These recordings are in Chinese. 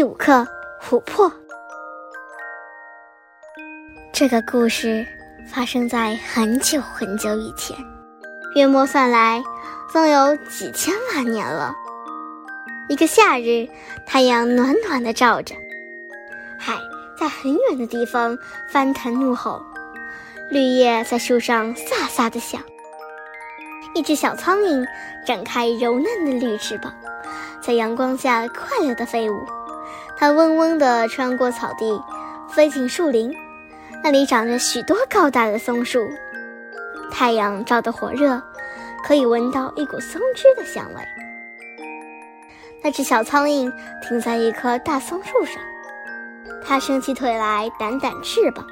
第五课：琥珀。这个故事发生在很久很久以前，约莫算来，总有几千万年了。一个夏日，太阳暖暖的照着，海在很远的地方翻腾怒吼，绿叶在树上飒飒的响。一只小苍蝇展开柔嫩的绿翅膀，在阳光下快乐地飞舞。它嗡嗡地穿过草地，飞进树林，那里长着许多高大的松树。太阳照得火热，可以闻到一股松枝的香味。那只小苍蝇停在一棵大松树上，它伸起腿来，掸掸翅膀，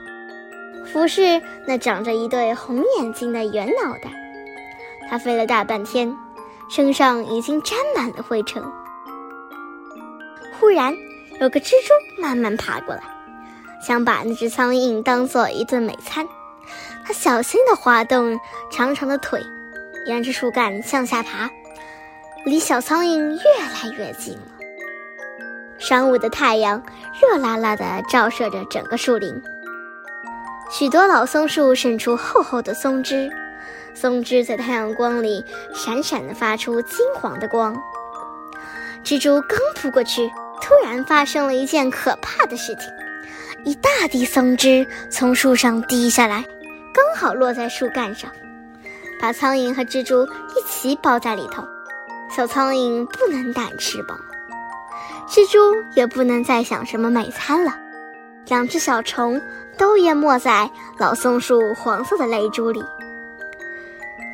俯视那长着一对红眼睛的圆脑袋。它飞了大半天，身上已经沾满了灰尘。忽然，有个蜘蛛慢慢爬过来，想把那只苍蝇当做一顿美餐。它小心地滑动长长的腿，沿着树干向下爬，离小苍蝇越来越近了。晌午的太阳热辣辣地照射着整个树林，许多老松树渗出厚厚的松枝。松枝在太阳光里闪闪地发出金黄的光。蜘蛛刚扑过去，突然发生了一件可怕的事情：一大滴松枝从树上滴下来，刚好落在树干上，把苍蝇和蜘蛛一起包在里头。小苍蝇不能掸翅膀，蜘蛛也不能再想什么美餐了。两只小虫都淹没在老松树黄色的泪珠里。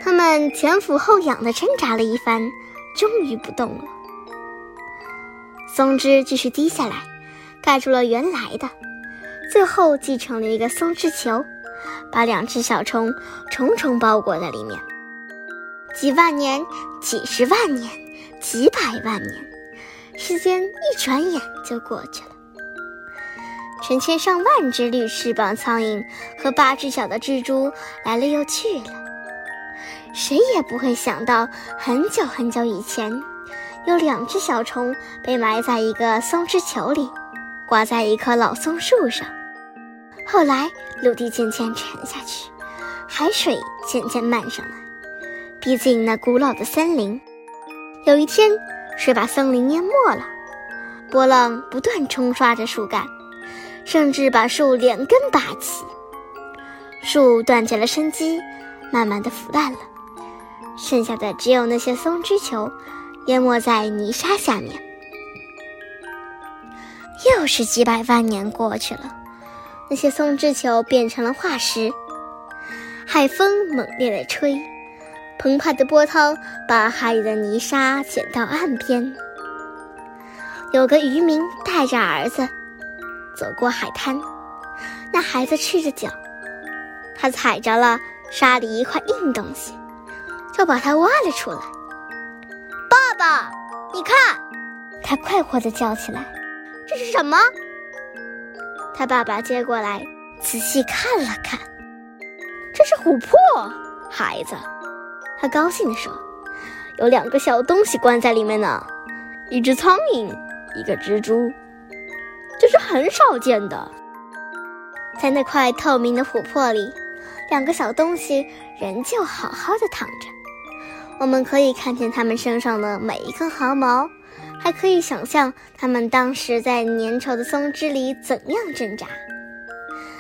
它们前俯后仰地挣扎了一番，终于不动了。松枝继续滴下来，盖住了原来的，最后积成了一个松枝球，把两只小虫重重包裹在里面。几万年，几十万年，几百万年，时间一转眼就过去了。成千上万只绿翅膀苍蝇和八只小的蜘蛛来了又去了。谁也不会想到，很久很久以前，有两只小虫被埋在一个松枝球里，挂在一棵老松树上。后来，陆地渐渐沉下去，海水渐渐漫上来，逼近那古老的森林。有一天，水把森林淹没了，波浪不断冲刷着树干，甚至把树连根拔起，树断绝了生机，慢慢的腐烂了。剩下的只有那些松枝球，淹没在泥沙下面。又是几百万年过去了，那些松枝球变成了化石。海风猛烈地吹，澎湃的波涛把海里的泥沙卷到岸边。有个渔民带着儿子走过海滩，那孩子赤着脚，他踩着了沙里一块硬东西。就把它挖了出来。爸，你看，他快活地叫起来：“这是什么？”他爸爸接过来，仔细看了看，这是琥珀，孩子。他高兴地说：“有两个小东西关在里面呢，一只苍蝇，一个蜘蛛，这是很少见的。在那块透明的琥珀里，两个小东西仍旧好好的躺着。”我们可以看见它们身上的每一根毫毛，还可以想象它们当时在粘稠的松枝里怎样挣扎，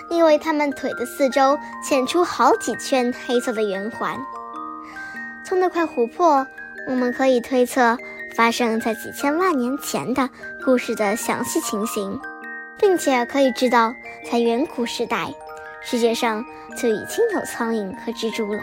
因为它们腿的四周嵌出好几圈黑色的圆环。从那块琥珀，我们可以推测发生在几千万年前的故事的详细情形，并且可以知道，在远古时代，世界上就已经有苍蝇和蜘蛛了。